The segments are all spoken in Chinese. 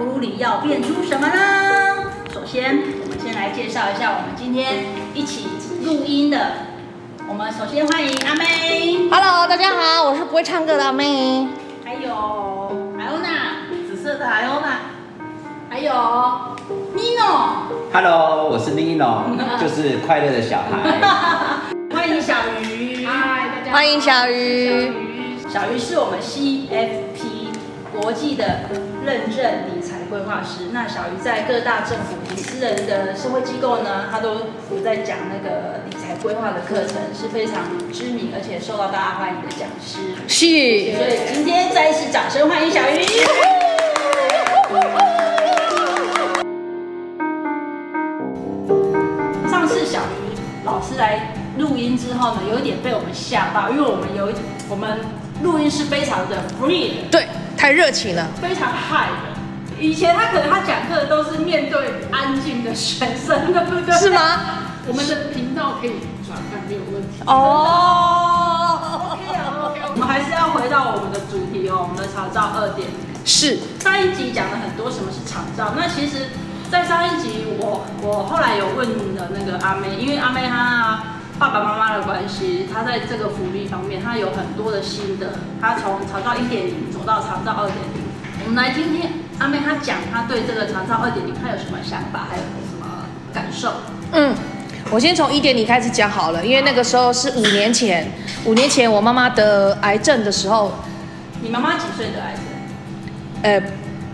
葫芦里要变出什么呢？首先，我们先来介绍一下我们今天一起录音的。我们首先欢迎阿妹。Hello，大家好，我是不会唱歌的阿妹。还有艾欧娜，紫色的艾欧娜。还有 Nino。Hello，我是 Nino，就是快乐的小孩。欢迎小鱼。嗨，大家好。欢迎小鱼。小鱼是我们 CFP 国际的认证理财规划师。那小鱼在各大政府及私人的社会机构呢，他都有在讲那个理财规划的课程，是非常知名而且受到大家欢迎的讲师。是。所以今天再一次掌声欢迎小鱼。上次小鱼老师来录音之后呢，有一点被我们吓到，因为我们有我们。录音是非常的 free 的，对，太热情了，非常嗨的。以前他可能他讲课都是面对安静的学生，对不对？是吗？我们的频道可以转换，没有问题。哦，OK 啊，OK。我们还是要回到我们的主题哦，我们的长照二点零。是。上一集讲了很多什么是长照，那其实，在上一集我我后来有问了那个阿妹，因为阿妹她。爸爸妈妈的关系，她在这个福利方面，她有很多的心得。她从长照一点零走到长照二点零，我们来听听阿妹她讲，她对这个长照二点零，她有什么想法，还有什么感受？嗯，我先从一点零开始讲好了，因为那个时候是五年前，五年前我妈妈得癌症的时候。你妈妈几岁得癌症？呃，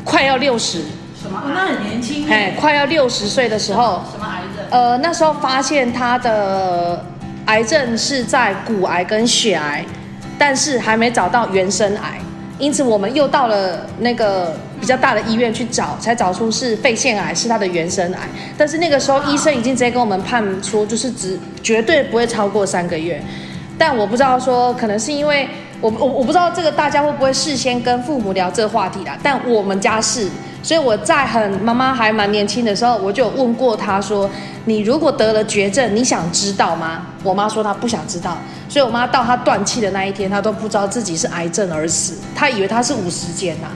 快要六十。什么？那很年轻。哎，快要六十岁的时候。什么癌症？呃，那时候发现她的。癌症是在骨癌跟血癌，但是还没找到原生癌，因此我们又到了那个比较大的医院去找，才找出是肺腺癌是他的原生癌。但是那个时候医生已经直接跟我们判说，就是只绝对不会超过三个月。但我不知道说，可能是因为我我我不知道这个大家会不会事先跟父母聊这个话题啦，但我们家是。所以我在很妈妈还蛮年轻的时候，我就问过她说：“你如果得了绝症，你想知道吗？”我妈说她不想知道。所以我妈到她断气的那一天，她都不知道自己是癌症而死，她以为她是五十肩呐，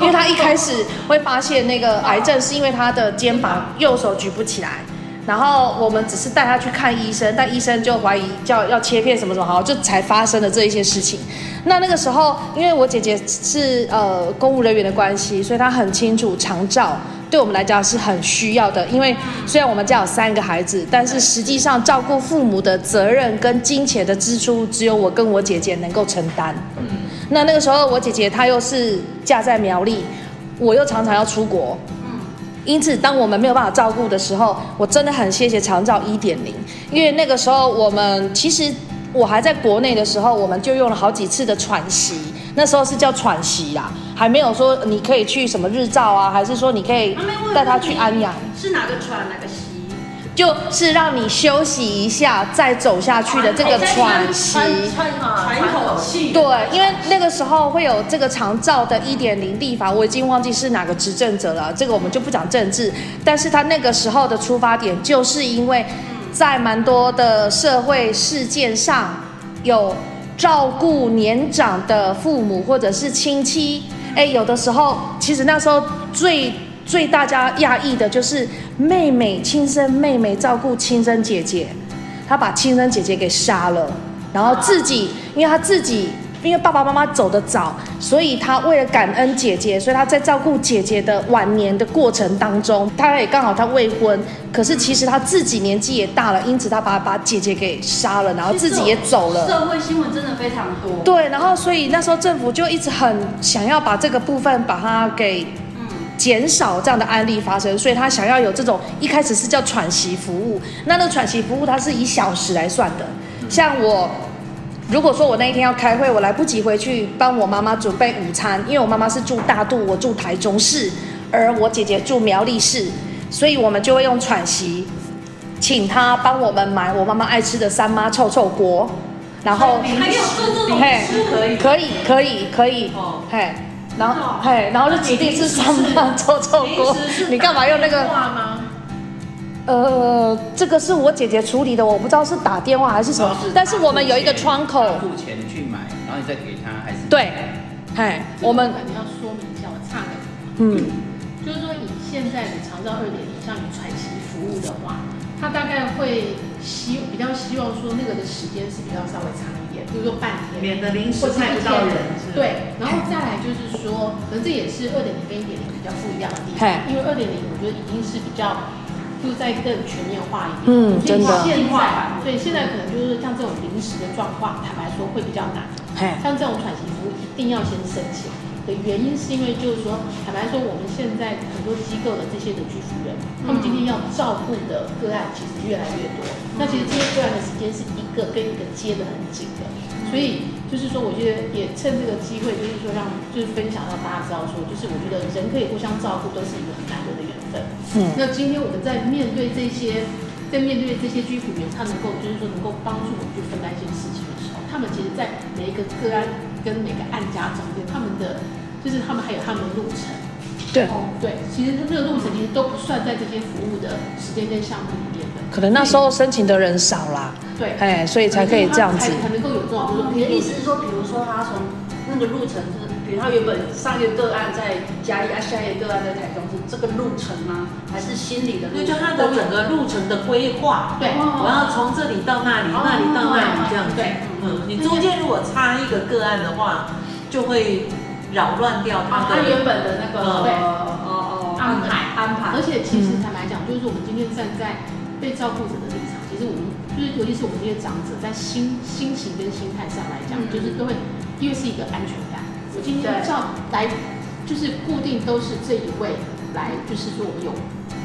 因为她一开始会发现那个癌症是因为她的肩膀右手举不起来。然后我们只是带他去看医生，但医生就怀疑叫要切片什么什么，好，就才发生了这一些事情。那那个时候，因为我姐姐是呃公务人员的关系，所以她很清楚长照对我们来讲是很需要的。因为虽然我们家有三个孩子，但是实际上照顾父母的责任跟金钱的支出，只有我跟我姐姐能够承担。那那个时候，我姐姐她又是嫁在苗栗，我又常常要出国。因此，当我们没有办法照顾的时候，我真的很谢谢长照一点零，因为那个时候我们其实我还在国内的时候，我们就用了好几次的喘息，那时候是叫喘息啦，还没有说你可以去什么日照啊，还是说你可以带他去安养？是哪个喘哪个息？就是让你休息一下，再走下去的这个喘息，喘口气。对，因为那个时候会有这个长照的一点零立法，我已经忘记是哪个执政者了，这个我们就不讲政治。但是他那个时候的出发点，就是因为在蛮多的社会事件上，有照顾年长的父母或者是亲戚，哎，有的时候其实那时候最。最大家讶异的就是妹妹，亲生妹妹照顾亲生姐姐，她把亲生姐姐给杀了，然后自己，因为她自己，因为爸爸妈妈走得早，所以她为了感恩姐姐，所以她在照顾姐姐的晚年的过程当中，她也刚好她未婚，可是其实她自己年纪也大了，因此她把把姐姐给杀了，然后自己也走了。社会新闻真的非常多。对，然后所以那时候政府就一直很想要把这个部分把它给。减少这样的案例发生，所以他想要有这种一开始是叫喘息服务，那那个喘息服务它是以小时来算的。像我，如果说我那一天要开会，我来不及回去帮我妈妈准备午餐，因为我妈妈是住大肚，我住台中市，而我姐姐住苗栗市，所以我们就会用喘息，请她帮我们买我妈妈爱吃的三妈臭臭锅，然后还有做这种事可以可以可以可以，嘿。然后，嘿，然后就指定是三班臭臭锅。你干嘛用那个？呃，这个是我姐姐处理的，我不知道是打电话还是什么。但是我们有一个窗口。付钱去买，然后你再给他，还是？对，嘿，我们。肯定要说明一下，我差的。嗯，就是说你现在的长照二点零，像你喘息服务的话，他大概会希比较希望说那个的时间是比较稍微长比如说半天，免得临时派不到人。对，然后再来就是说，可能这也是二点零跟一点零比较不一样的地方，因为二点零我觉得已经是比较。就在更全面化一点，嗯，真的。现在，所以现在可能就是像这种临时的状况，坦白说会比较难。像这种喘息服务一定要先申请的原因，是因为就是说，坦白说，我们现在很多机构的这些的居服员，他们今天要照顾的个案其实越来越多。那其实这些个案的时间是一个跟一个接的很紧的，所以就是说，我觉得也趁这个机会，就是说让就是分享让大家知道说，就是我觉得人可以互相照顾，都是一个很难得的缘分。嗯，那今天我们在面对这些，在面对这些居服员，他能够就是说能够帮助我们去分担一些事情的时候，他们其实，在每一个个案跟每个案家中间，他们的就是他们还有他们的路程。对，对，其实这个路程其实都不算在这些服务的时间跟项目里面的。可能那时候申请的人少啦。对，哎，所以才可以这样子。才能够有这种。你的意思是说，比如说他从那个路程是？比如他原本上一个个案在嘉义啊，下一个个案在台中，是这个路程吗？还是心理的路程？对，就他的整个路程的规划。对，我要从这里到那里，那里到那里这样子。对，嗯，你中间如果插一个个案的话，就会扰乱掉他的原本的那个哦哦安排安排。而且其实坦白讲，就是我们今天站在被照顾者的立场，其实我们就是尤其是我们这些长者，在心心情跟心态上来讲，就是都会因为是一个安全感。我今天照来，就是固定都是这一位来，就是说我们有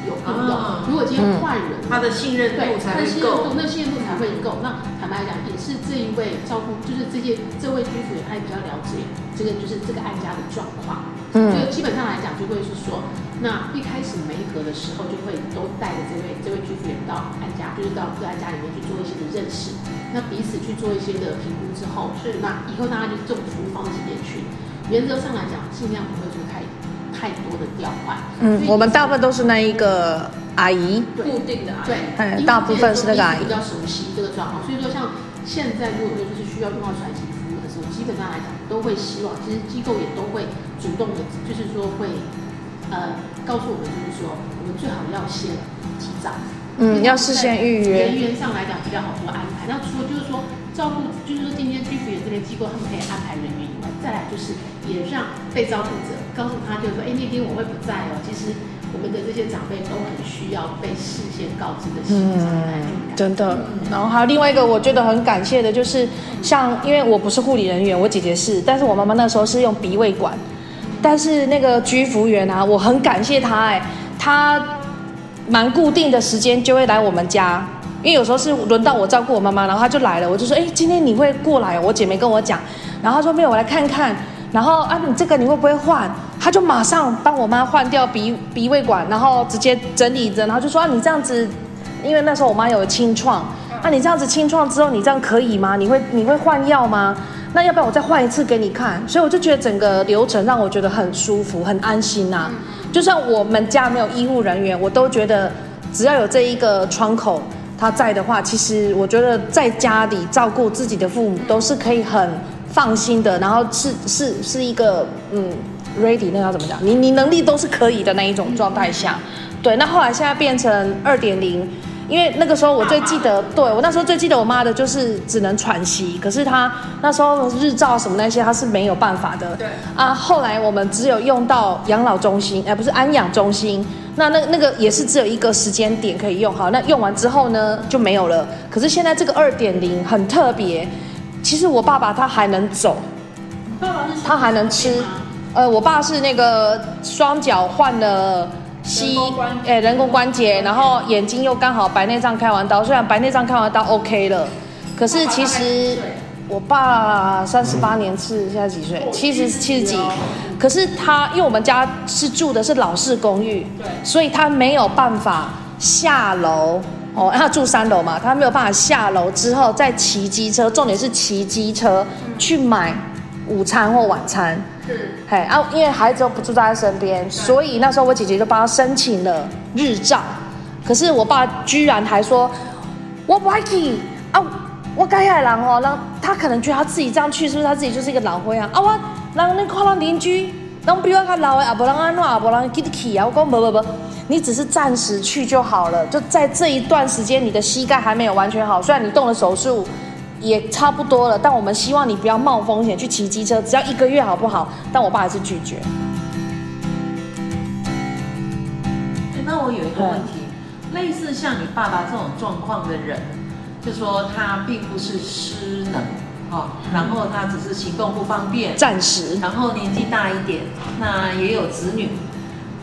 有互动。如果今天换人，他的信任度才会够，那信任度才会够。那坦白来讲，也是这一位照顾，就是这些这位居服员，他也比较了解这个就是这个案家的状况。嗯，就基本上来讲，就会是说，那一开始没合的时候，就会都带着这位这位居服员到案家，就是到个案家里面去做一些的认识。那彼此去做一些的评估之后，是那以后大家就这种服务方式也去。原则上来讲，尽量不会做太太多的调换。嗯，我们大部分都是那一个阿姨，固定的阿姨。对，嗯，大部分是那个阿姨。比较熟悉这个状况，所以说像现在如果说就是需要用到喘息服务的时候，基本上来讲都会希望，其实机构也都会主动的，就是说会呃告诉我们，就是说我们最好要先提早。嗯，要事先预约。人员上来讲比较好做安排。那除了就是说照顾，就是说今天居服员这边机构他们可以安排人员以外，再来就是也让被照顾者告诉他，就是说，哎，那天我会不在哦。其实我们的这些长辈都很需要被事先告知的心理安全感。真的。然后还有另外一个我觉得很感谢的就是，像因为我不是护理人员，我姐姐是，但是我妈妈那时候是用鼻胃管，但是那个居服员啊，我很感谢他，哎，他。蛮固定的时间就会来我们家，因为有时候是轮到我照顾我妈妈，然后她就来了，我就说，哎，今天你会过来？我姐没跟我讲，然后她说没有，我来看看。然后啊，你这个你会不会换？他就马上帮我妈换掉鼻鼻胃管，然后直接整理着，然后就说啊，你这样子，因为那时候我妈有清创，那你这样子清创之后，你这样可以吗？你会你会换药吗？那要不要我再换一次给你看？所以我就觉得整个流程让我觉得很舒服，很安心呐、啊。就算我们家没有医护人员，我都觉得只要有这一个窗口他在的话，其实我觉得在家里照顾自己的父母都是可以很放心的。然后是是是一个嗯，ready 那要怎么讲？你你能力都是可以的那一种状态下，对。那后来现在变成二点零。因为那个时候我最记得，对，我那时候最记得我妈的就是只能喘息，可是她那时候日照什么那些她是没有办法的。对啊，后来我们只有用到养老中心，哎，不是安养中心，那那那个也是只有一个时间点可以用，好，那用完之后呢就没有了。可是现在这个二点零很特别，其实我爸爸他还能走，爸爸他还能吃，呃，我爸是那个双脚换了。膝，哎、欸，人工关节，然后眼睛又刚好白内障开完刀，虽然白内障开完刀 OK 了，可是其实我爸三十八年是，现在几岁？七十七十几。可是他因为我们家是住的是老式公寓，对所以他没有办法下楼哦，他住三楼嘛，他没有办法下楼之后再骑机车，重点是骑机车去买午餐或晚餐。是，嘿啊，因为孩子又不住在他身边，所以那时候我姐姐就帮他申请了日照。可是我爸居然还说，我不爱去啊，我该爱人哦，那他可能觉得他自己这样去，是不是他自己就是一个老灰啊？啊，我让那看到邻居，当比我较老的也无人安怎，也无人给你去啊。我讲不不不，你只是暂时去就好了。就在这一段时间，你的膝盖还没有完全好，虽然你动了手术，也差不多了，但我们希望你不要冒风险去骑机车，只要一个月好不好？但我爸还是拒绝。那我有一个问题，嗯、类似像你爸爸这种状况的人，就说他并不是失能，哦，然后他只是行动不方便，暂时，然后年纪大一点，那也有子女，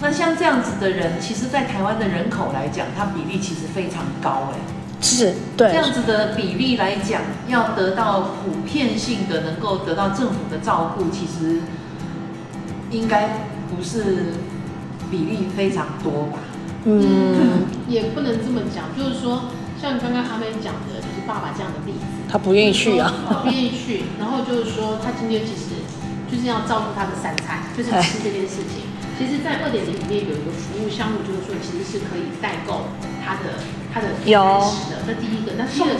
那像这样子的人，其实，在台湾的人口来讲，他比例其实非常高，哎。是对这样子的比例来讲，要得到普遍性的能够得到政府的照顾，其实应该不是比例非常多吧？嗯，也不能这么讲，就是说，像刚刚阿妹讲的，就是爸爸这样的例子，他不愿意去啊，他不愿意去，然后就是说，他今天其实就是要照顾他的三餐，就是 吃这件事情。其实，在二点零里面有一个服务项目，就是说，其实是可以代购他的。他的有。的，那第一个，那第二个，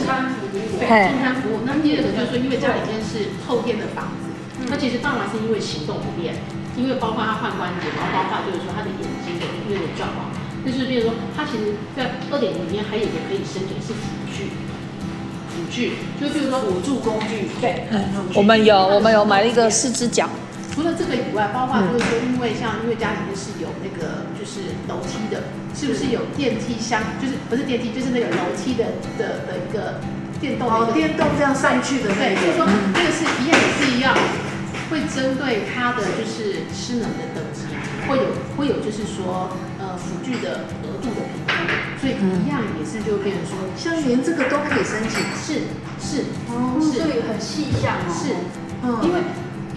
对，送餐服务。那第二个就是说，因为家里面是后天的房子，那其实爸爸是因为行动不便，因为包括他换关节，然后包括就是说他的眼睛的音乐的状况，那就是比如说，他其实在二点零里面还有一个可以申请是辅具，辅具，就比如说辅助工具，对，我们有，我们有买了一个四只脚。除了这个以外，包括就是说，因为像因为家里面是有那个就是楼梯的，是不是有电梯箱？就是不是电梯，就是那个楼梯的的的一个电动电动这样上去的那个。就是说这个是一样也是一样，会针对它的就是失能的等级，会有会有就是说呃辅具的额度的评估，所以一样也是就变成说，像连这个都可以申请，是是哦，是很细项哦，是，嗯，因为。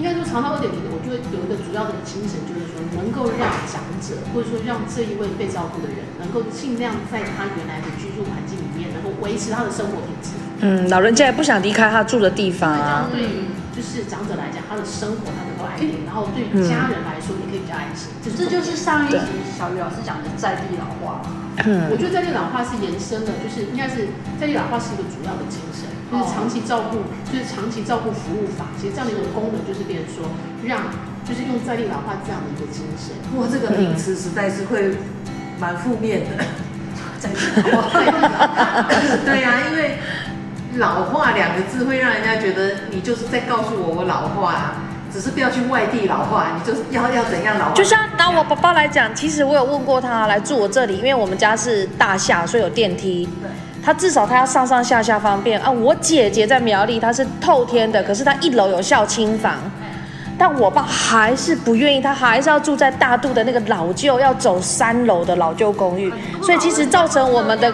应该说，长照二点零的，我觉得有一个主要的精神，就是说能够让长者，或者说让这一位被照顾的人，能够尽量在他原来的居住环境里面，能够维持他的生活品质。嗯，老人家也不想离开他住的地方啊。对于就是长者来讲，他的生活他能够安定，然后对于家人来说，你可以比较安心。这就是上一集小雨老师讲的在地老化。嗯，我觉得在地老化是延伸的，就是应该是在地老化是一个主要的精神。就是长期照顾，就是长期照顾服务法，其实这样的一个功能就是变成说，让就是用在地老化这样的一个精神。哇，这个名词实在是会蛮负面的。在地老化，对呀、啊，因为老化两个字会让人家觉得你就是在告诉我我老化，只是不要去外地老化，你就是要要怎样老化？就像拿我爸爸来讲，其实我有问过他来住我这里，因为我们家是大厦，所以有电梯。对。他至少他要上上下下方便啊！我姐姐在苗栗，她是透天的，可是她一楼有孝亲房，但我爸还是不愿意，他还是要住在大肚的那个老旧要走三楼的老旧公寓，所以其实造成我们的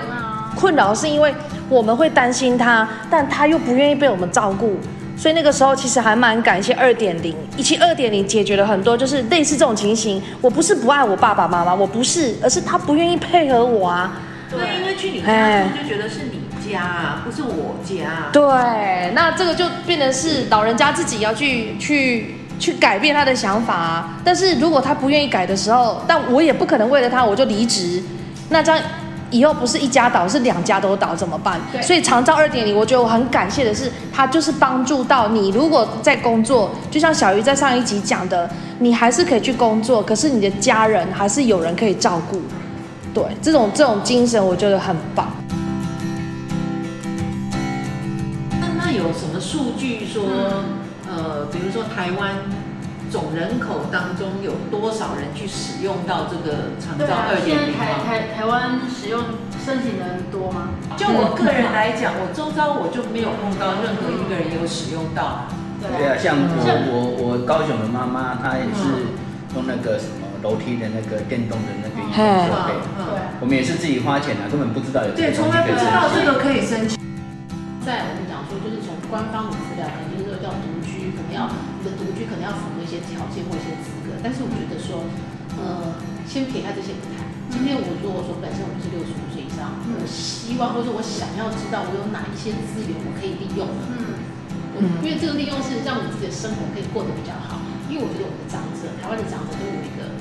困扰是因为我们会担心他，但他又不愿意被我们照顾，所以那个时候其实还蛮感谢二点零，一期二点零解决了很多就是类似这种情形。我不是不爱我爸爸妈妈，我不是，而是他不愿意配合我啊。对，因为去你家住就觉得是你家啊，不是我家。对，那这个就变成是老人家自己要去去去改变他的想法啊。但是如果他不愿意改的时候，但我也不可能为了他我就离职。那这样以后不是一家倒，是两家都倒怎么办？对。所以长照二点零，我觉得我很感谢的是，他就是帮助到你。如果在工作，就像小鱼在上一集讲的，你还是可以去工作，可是你的家人还是有人可以照顾。对，这种这种精神我觉得很棒。那那有什么数据说，呃，比如说台湾总人口当中有多少人去使用到这个长照二点零？台台台湾使用申请的人多吗？就我个人来讲，我周遭我就没有碰到任何一个人有使用到。对啊，像我我我高雄的妈妈，她也是用那个什么。楼梯的那个电动的那个仪器设备，我们也是自己花钱的，根本不知道有这个。对，从来不知道这个可以申请。在我们讲说，就是从官方的资料，可能就是说叫独居，可能要你的独居可能要符合一些条件或一些资格。但是我觉得说，呃，先撇开这些不谈。今天我如果说本身我就是六十五岁以上，我希望或者说我想要知道我有哪一些资源我可以利用。嗯，因为这个利用是让我自己的生活可以过得比较好。因为我觉得我们的长者，台湾的长者都有一个。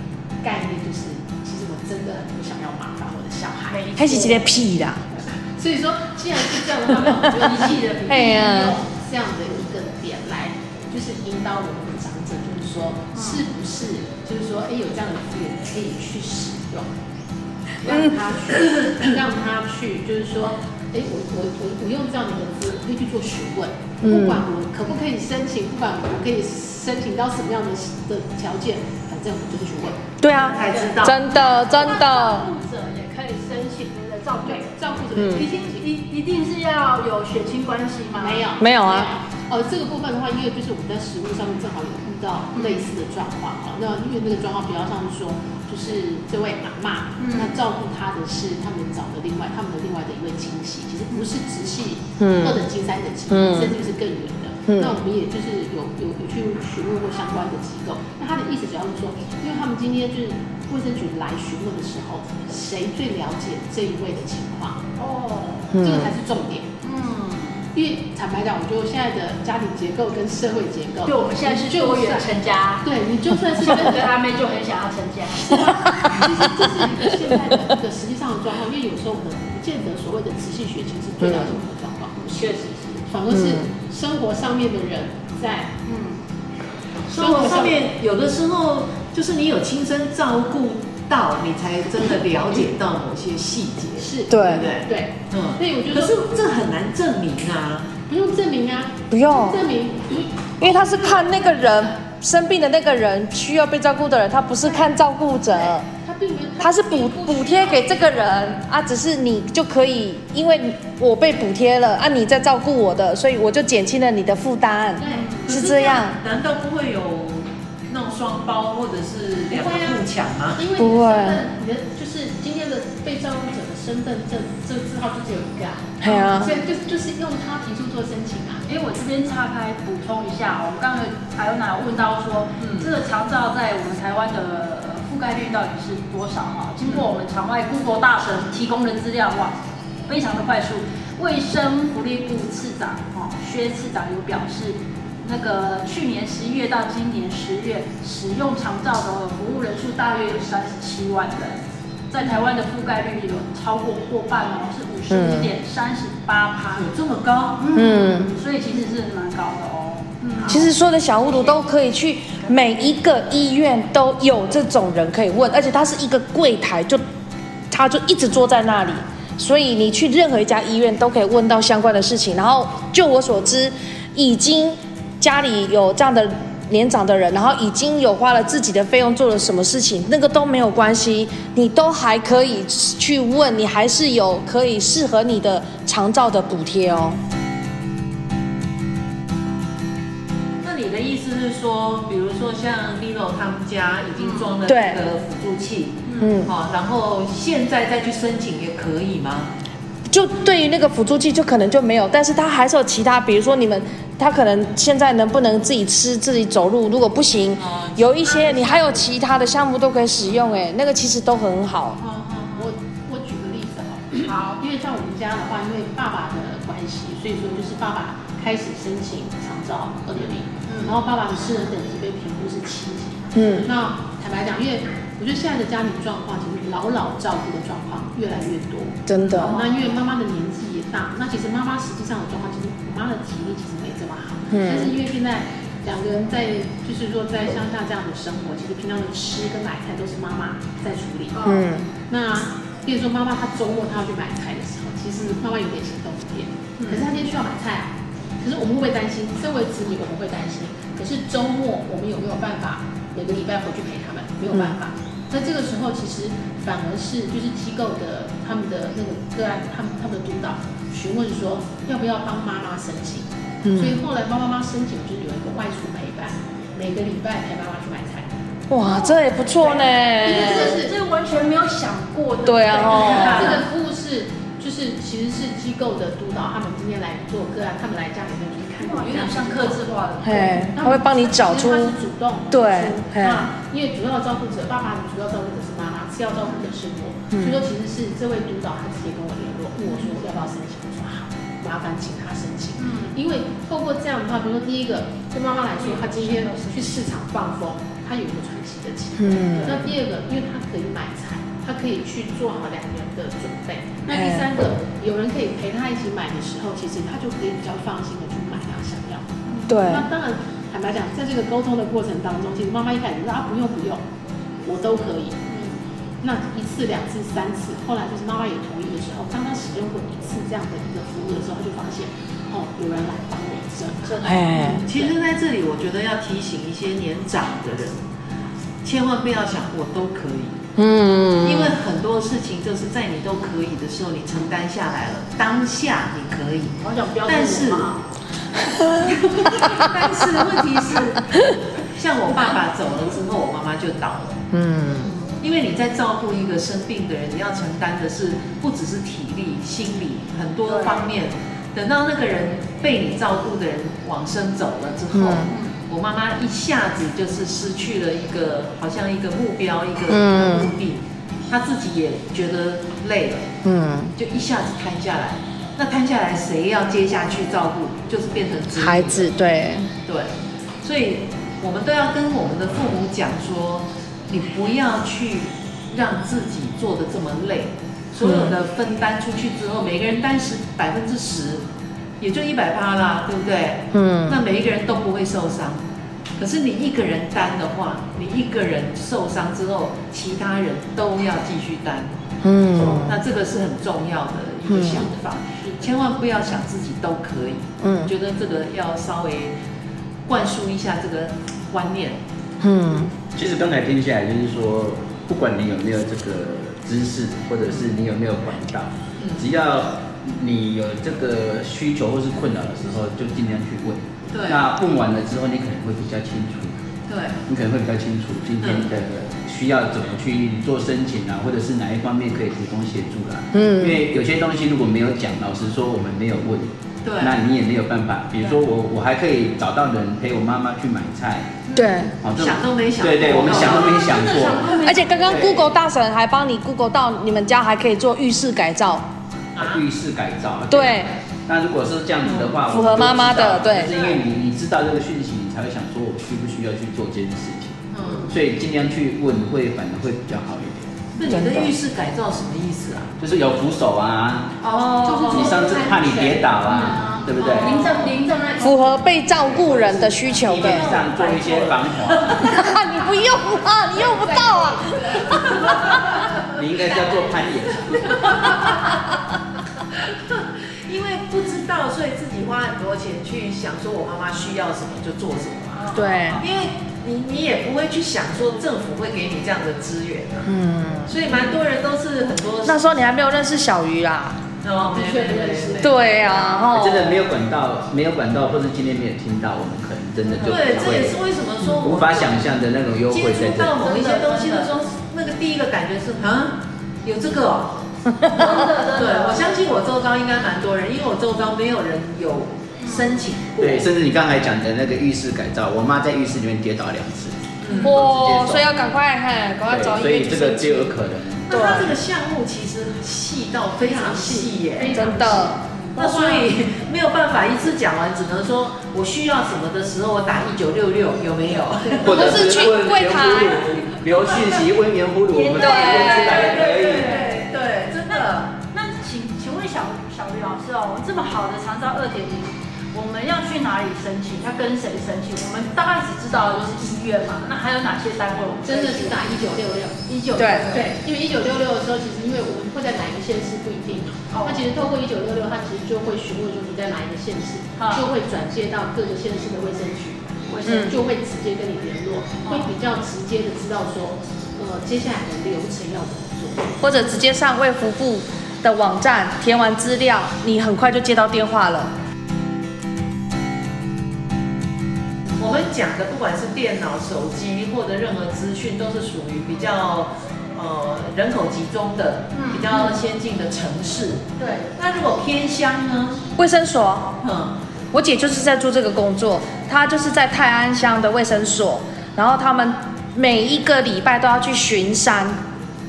概念就是，其实我真的很不想要麻烦我的小孩，还是这个屁啦。所以说，既然是这样的话，那我觉得一气的，用这样的一个点来，就是引导我们的长者，就是说，说是不是就是说，哎，有这样的资源可以去使用，让他去，让他去，就是说，哎，我我我我用这样的文字可以去做询问，不管我可不可以申请，不管我可以申请到什么样的的条件，反正我就是去问。对啊，才知道，真的真的。照顾者也可以申请，对不对？照顾照顾者一定一一定是要有血亲关系吗？没有，没有啊。呃，这个部分的话，因为就是我们在实务上面正好有遇到类似的状况啊。那因为那个状况比较像是说，就是这位阿嬷，那照顾她的是他们找的另外他们的另外的一位亲戚，其实不是直系嗯二等亲、三等亲，甚至是更远的。那我们也就是有有有去询问过相关的机构，那他的意思主要是说，因为他们今天就是卫生局来询问的时候，谁最了解这一位的情况？哦，这个才是重点。嗯。因为坦白讲，我觉得现在的家庭结构跟社会结构，就我们现在是多元成家，对你就算是 跟阿妹就很想要成家，其实这是一个现在的一个实际上的状况。因为有时候我们不见得所谓的直系血亲是最了解我们的状况，确实是，反而是生活上面的人在，嗯，生活上面有的时候就是你有亲身照顾。到你才真的了解到某些细节，是。对。对。对，对，嗯，所以我觉得，可是这很难证明啊，不用证明啊，不用证明，因为他是看那个人生病的那个人需要被照顾的人，他不是看照顾者，他是补补贴给这个人啊，只是你就可以，因为我被补贴了啊，你在照顾我的，所以我就减轻了你的负担，对，是这样，难道不会有？弄双包或者是两个互抢吗？因为你的身份，你的就是今天的被照顾者的身份证，这个字号就只有一个啊。对啊。所以就就是用他提出做申请啊。因为我这边岔开补充一下哦，我们刚刚还有哪问到说，嗯，这个长照在我们台湾的覆盖率到底是多少啊？经过我们场外 Google 大神提供的资料哇，非常的快速。卫生福利部次长哦，薛次长有表示。那个去年十一月到今年十月，使用长照的服务人数大约有三十七万人，在台湾的覆盖率有超过过半哦，是五十五点三十八趴，有这么高？嗯，所以其实是蛮高的哦。其实所有的小屋主都可以去，每一个医院都有这种人可以问，而且他是一个柜台，就他就一直坐在那里，所以你去任何一家医院都可以问到相关的事情。然后就我所知，已经。家里有这样的年长的人，然后已经有花了自己的费用做了什么事情，那个都没有关系，你都还可以去问，你还是有可以适合你的长照的补贴哦。说，比如说像 Lino 他们家已经装了这个辅助器，嗯，好，然后现在再去申请也可以吗？就对于那个辅助器，就可能就没有，但是他还是有其他，比如说你们。他可能现在能不能自己吃、自己走路？如果不行，有一些你还有其他的项目都可以使用，哎，那个其实都很好。我我举个例子哈，好，因为像我们家的话，因为爸爸的关系，所以说就是爸爸开始申请长照二点零，然后爸爸的失能等级被评估是七级，嗯，那坦白讲，因为我觉得现在的家庭状况，其实老老照顾的状况越来越多，真的。那因为妈妈的年纪也大，那其实妈妈实际上的状况，其实我妈的体力其实没这么好。但是因为现在两个人在，就是说在乡下这样的生活，其实平常的吃跟买菜都是妈妈在处理。嗯，那比如说妈妈她周末她要去买菜的时候，其实妈妈有点行动不便。可是她今天需要买菜啊，可是我们会不会担心？身为子女我们会担心。可是周末我们有没有办法每个礼拜回去陪他们？没有办法。那这个时候其实反而是就是机构的他们的那个个案，他们他们的督导询问说要不要帮妈妈申请。所以后来帮妈妈申请就是有一个外出陪伴，每个礼拜陪妈妈去买菜。哇，这也不错呢。这个是这个完全没有想过的。对啊，这个服务是就是其实是机构的督导，他们今天来做个案，他们来家里面去看，有点像客制化的。对，他会帮你找出。他是主动。对。那因为主要照顾者，爸爸的主要照顾者是妈妈，次要照顾者是我，所以说其实是这位督导他直接跟我联络，问我说要不要申请，我说好，麻烦请他申请。因为透过这样的话，比如说第一个，对妈妈来说，她今天去市场放风，她有一个喘息的机会。嗯。那第二个，因为她可以买菜，她可以去做好两年的准备。那第三个，有人可以陪他一起买的时候，其实他就可以比较放心的去买他想要。对。那当然，坦坦白讲，在这个沟通的过程当中，其实妈妈一开始说啊不用不用，我都可以。那一次、两次、三次，后来就是妈妈也同意的时候，当她使用过一次这样的一个服务的时候，他就发现哦，有人来帮我真真。哎，其实在这里，我觉得要提醒一些年长的人，千万不要想我都可以。嗯，因为很多事情就是在你都可以的时候，你承担下来了，当下你可以。我想不要但是，但是问题是，像我爸爸走了之后，我妈妈就倒了。嗯，因为你在照顾一个生病的人，你要承担的是不只是体力、心理很多方面。等到那个人被你照顾的人往生走了之后。嗯我妈妈一下子就是失去了一个，好像一个目标，一个目的，她自己也觉得累了，嗯，就一下子瘫下来。那瘫下来，谁要接下去照顾？就是变成孩子，对，对。所以我们都要跟我们的父母讲说，你不要去让自己做的这么累。所有的分担出去之后，每个人担十百分之十。也就一百趴啦，对不对？嗯。那每一个人都不会受伤，可是你一个人担的话，你一个人受伤之后，其他人都要继续担。嗯。那这个是很重要的一个想法，嗯、千万不要想自己都可以。嗯。我觉得这个要稍微灌输一下这个观念。嗯。其实刚才听下来，就是说，不管你有没有这个知识，或者是你有没有管道，只要。你有这个需求或是困扰的时候，就尽量去问。对。那问完了之后，你可能会比较清楚。对。你可能会比较清楚今天的需要怎么去做申请啊，或者是哪一方面可以提供协助啦。嗯。因为有些东西如果没有讲，老实说我们没有问，对。那你也没有办法。比如说我，我还可以找到人陪我妈妈去买菜。对。想都没想过。对对，我们想都没想过。而且刚刚 Google 大神还帮你 Google 到你们家还可以做浴室改造。浴室改造，对。那如果是这样子的话，符合妈妈的，对。是因为你你知道这个讯息，你才会想说，我需不需要去做这件事情？嗯。所以尽量去问，会反而会比较好一点。那你的浴室改造什么意思啊？就是有扶手啊。哦。就是你上次怕你跌倒啊，对不对？临阵临阵那符合被照顾人的需求的。上做一些防滑。你不用啊，你用不到啊。你应该是要做攀岩。因为不知道，所以自己花很多钱去想说，我妈妈需要什么就做什么。对，因为你你也不会去想说政府会给你这样的资源啊。嗯。所以蛮多人都是很多。那时候你还没有认识小鱼啦。哦，的确认识。对啊，哦。真的没有管道，没有管道，或者今天没有听到，我们可能真的就对，这也是为什么说无法想象的那种优惠在这里。接触到某一些东西的时候，那个第一个感觉是啊，有这个哦。对，我相信我周遭应该蛮多人，因为我周遭没有人有申请过。对，甚至你刚才讲的那个浴室改造，我妈在浴室里面跌倒两次。哇，所以要赶快看，赶快找医院。所以这个就有可能。那它这个项目其实细到非常细耶，真的。那所以没有办法一次讲完，只能说我需要什么的时候，我打一九六六，有没有？或者是去柜台留讯息，温棉呼噜，我们这边出来也可以。么好的长照二点零，我们要去哪里申请？要跟谁申请？我们大概只知道的就是医院嘛。那还有哪些单位？真的是打一九六六，一九对对，因为一九六六的时候，其实因为我们会在哪一个县市不一定。哦。那其实透过一九六六，它其实就会询问说你在哪一个县市，就会转接到各个县市的卫生局，卫生就会直接跟你联络，会比较直接的知道说，呃，接下来的流程要怎么做，或者直接上卫福部的网站填完资料，你很快就接到电话了。我们讲的不管是电脑、手机或者任何资讯，都是属于比较呃人口集中的、比较先进的城市。对。那如果偏乡呢？卫生所。嗯。我姐就是在做这个工作，她就是在泰安乡的卫生所，然后他们每一个礼拜都要去巡山。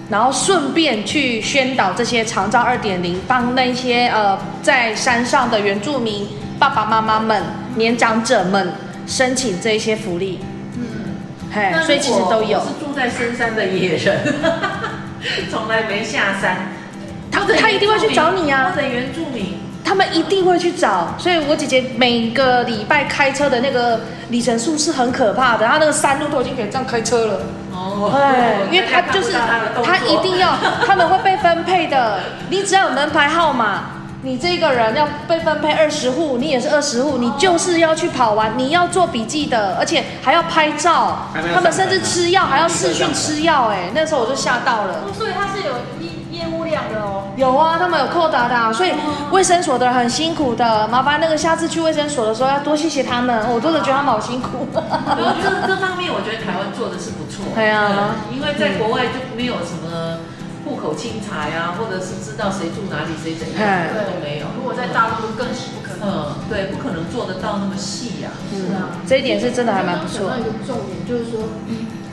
然后顺便去宣导这些长照二点零，帮那些呃在山上的原住民爸爸妈妈们、年长者们申请这些福利。嗯，嘿，所以其实都有。是住在深山的野人，从来没下山，他他一定会去找你啊。或者原住民，他们一定会去找。所以我姐姐每个礼拜开车的那个里程数是很可怕的，她那个山路都已经可以这样开车了。哦，对，因为他就是他一定要，他们会被分配的。你只要有门牌号码。你这个人要被分配二十户，你也是二十户，你就是要去跑完，你要做笔记的，而且还要拍照。他们甚至吃药还要视讯吃药，哎，那时候我就吓到了。所以他是有业业务量的哦。有啊，他们有扣打的，所以卫生所的人很辛苦的。麻烦那个下次去卫生所的时候要多谢谢他们，我真的觉得他们好辛苦。这这方面我觉得台湾做的是不错。对啊，因为在国外就没有什么。户口清查呀，或者是知道谁住哪里，谁怎样，都没有。如果在大陆更是不可能。嗯，对，不可能做得到那么细呀。是啊，这一点是真的还蛮不错。一个重点，就是说，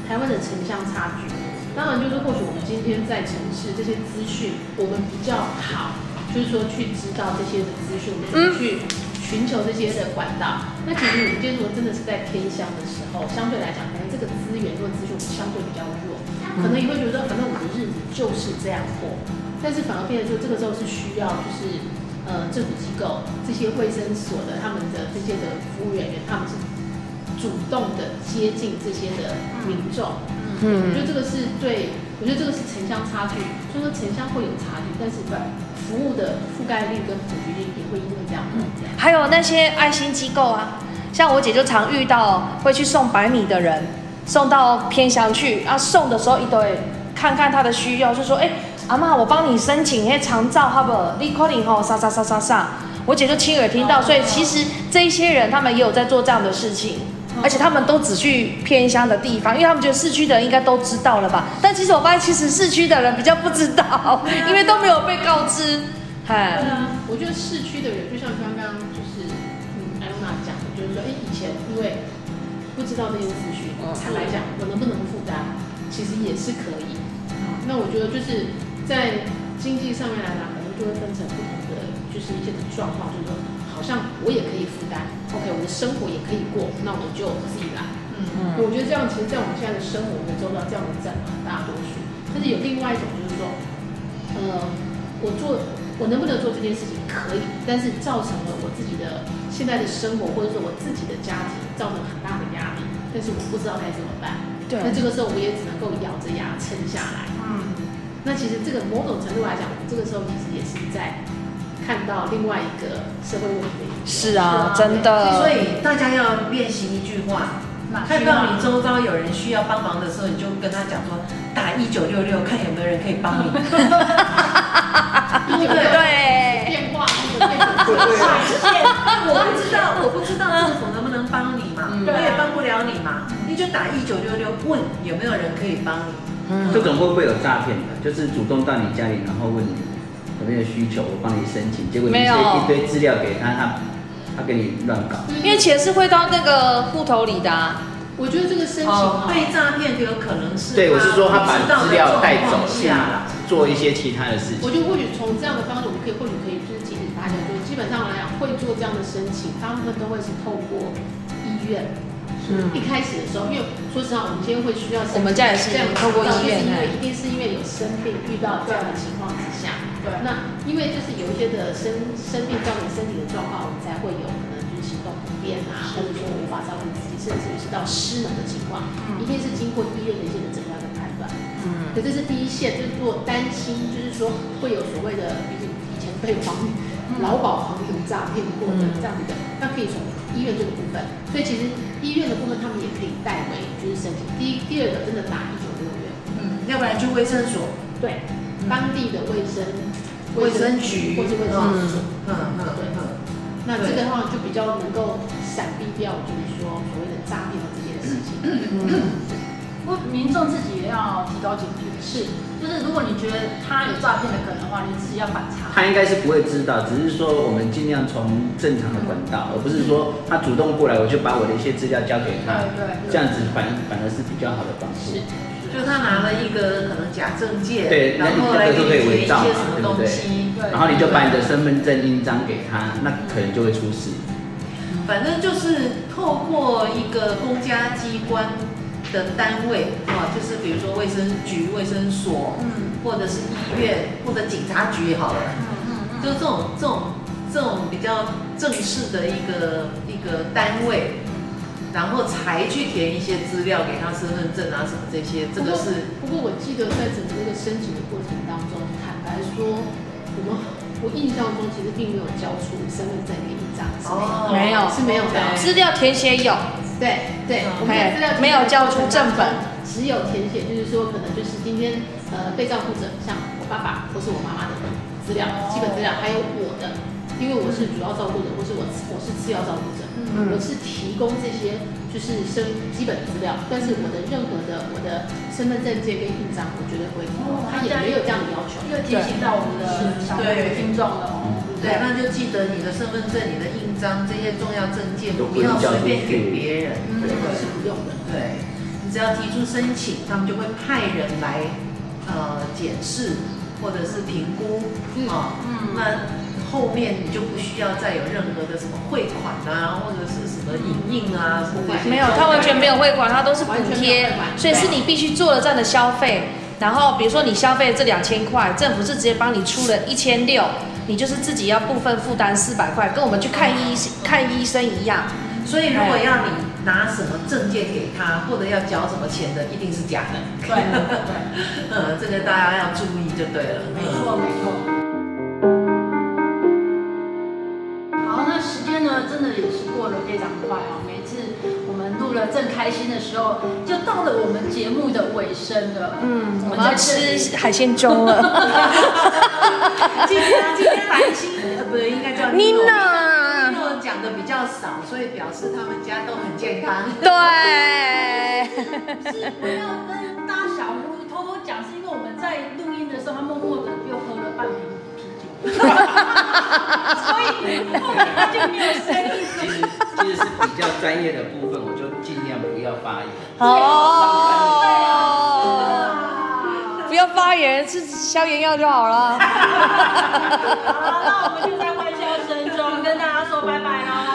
台湾的城乡差距。当然，就是或许我们今天在城市这些资讯，我们比较好，就是说去知道这些的资讯，我们去寻求这些的管道。那其实我们今天如果真的是在偏乡的时候，相对来讲，可能这个资源或资讯相对比较弱。可能也会觉得，反正我的日子就是这样过，但是反而变得说，这个时候是需要，就是呃政府机构这些卫生所的他们的这些的服务人员，他们是主动的接近这些的民众。嗯，我觉得这个是对，我觉得这个是城乡差距，所以说城乡会有差距，但是对服务的覆盖率跟普及率也会因为这样。嗯，还有那些爱心机构啊，像我姐就常遇到会去送白米的人。送到偏乡去啊！送的时候一堆，看看他的需要，就说：“哎、欸，阿妈，我帮你申请那长照，好不好？你快点吼，啥啥啥啥啥。”我姐就亲耳听到，所以其实这一些人他们也有在做这样的事情，而且他们都只去偏乡的地方，因为他们觉得市区的人应该都知道了吧？但其实我发现，其实市区的人比较不知道，因为都没有被告知。哎，对啊，我觉得市区的人就像刚刚就是嗯艾露娜讲的，就是说，哎、欸，以前因为不知道这些资讯。坦白讲，我能不能负担，其实也是可以。那我觉得就是在经济上面来讲，可能就会分成不同的，就是一些的状况，就是说，好像我也可以负担，OK，我的生活也可以过，那我就自己来。嗯嗯。我觉得这样，其实在我们现在的生活，我们周到这样的占很大多数。但是有另外一种，就是说，呃，我做，我能不能做这件事情可以，但是造成了我自己的现在的生活，或者说我自己的家庭，造成很大的压力。但是我不知道该怎么办，对，那这个时候我也只能够咬着牙撑下来。嗯，那其实这个某种程度来讲，我们这个时候其实也是在看到另外一个社会问题。是啊，真的。所以大家要练习一句话：看到你周遭有人需要帮忙的时候，你就跟他讲说，打一九六六，看有没有人可以帮你。对对。电话。对对。我不知道，我不知道政府能不能帮你嘛？我也帮不了你嘛，你就打一九六六问有没有人可以帮你。嗯，这种会不会有诈骗的？就是主动到你家里，然后问你有没有需求，我帮你申请，结果你写一堆资料给他，他他给你乱搞。因为钱是会到那个户头里的啊。我觉得这个申请被诈骗就有可能是。对，我是说他把资料带走下，做一些其他的事情。我觉得或许从这样的方式，我们可以或许可以就是提醒大家，就基本上来讲会做这样的申请，大部分都会是透过。医院，嗯，一开始的时候，因为说实话，我们今天会需要，我们家也是这样透过医院，因为一定是因为有生病遇到这样的情况之下，对，那因为就是有一些的生生病造成身体的状况，我们才会有可能就是行动不便啊，或者说无法照顾自己，甚至于是到失能的情况，一定是经过医院的一些的诊断跟判断，嗯，可这是第一线，就是做担心，就是说会有所谓的，比如以前被黄劳保黄牛诈骗过的这样子的，那可以从。医院这个部分，所以其实医院的部分他们也可以代为就是申请。第一、第二个真的打一九六六，嗯，要不然就卫生所，对，当地的卫生卫生局或者卫生署，嗯嗯对，嗯，那这个的话就比较能够闪避掉，就是说所谓的诈骗的这件事情。嗯。不过民众自己也要提高警觉，是，就是如果你觉得他有诈骗的可能的话，你自己要反查。他应该是不会知道，只是说我们尽量从正常的管道，而不是说他主动过来，我就把我的一些资料交给他，对对，这样子反反而是比较好的方式。是，就他拿了一个可能假证件，对，那你这个就可以伪造嘛，对不对？然后你就把你的身份证印章给他，那可能就会出事。反正就是透过一个公家机关。的单位啊，就是比如说卫生局、卫生所，嗯，或者是医院或者警察局也好了，嗯嗯嗯，就这种这种这种比较正式的一个一个单位，然后才去填一些资料给他身份证啊什么这些，这个是。不过我记得在整个这个申请的过程当中，坦白说，我们我印象中其实并没有交出身份证跟印章，哦，没有是没有的。资料填写有，对对，我们资料没有交出正本，只有填写，就是说可能就是今天呃被照顾者，像我爸爸或是我妈妈的资料，基本资料，还有我的，因为我是主要照顾者，或是我我是次要照顾者。嗯、我是提供这些就是生基本资料，但是我的任何的我的身份证件跟印章，我绝对不会提供。他也没有这样的要求，又提醒到我们的小听众了。对，那就记得你的身份证、你的印章这些重要证件，不要随便给别人，这个是不用的。对，你只要提出申请，他们就会派人来呃检视或者是评估啊。嗯，那。后面你就不需要再有任何的什么汇款啊，或者是什么影印啊，什么没有，他完全没有汇款，他都是补贴，所以是你必须做了这样的消费，然后比如说你消费这两千块，政府是直接帮你出了一千六，你就是自己要部分负担四百块，跟我们去看医看医生一样。所以如果要你拿什么证件给他，或者要缴什么钱的，一定是假的。对，嗯，这个大家要注意就对了。没错，没错。非常快哦，每次我们录了正开心的时候，就到了我们节目的尾声了。嗯，我们要吃海鲜粥了。今天今天来宾呃，不对，应该叫妮诺。妮诺讲的比较少，所以表示他们家都很健康。对。是不要跟大小屋偷偷讲，是因为我们在录音的时候，他默默的又喝了半瓶啤酒。所以后面他就没有声音。其实其实是比较专业的部分，我就尽量不要发言。哦，不要发言，吃消炎药就好了。好，那我们就在欢笑声中跟大家说拜拜啦。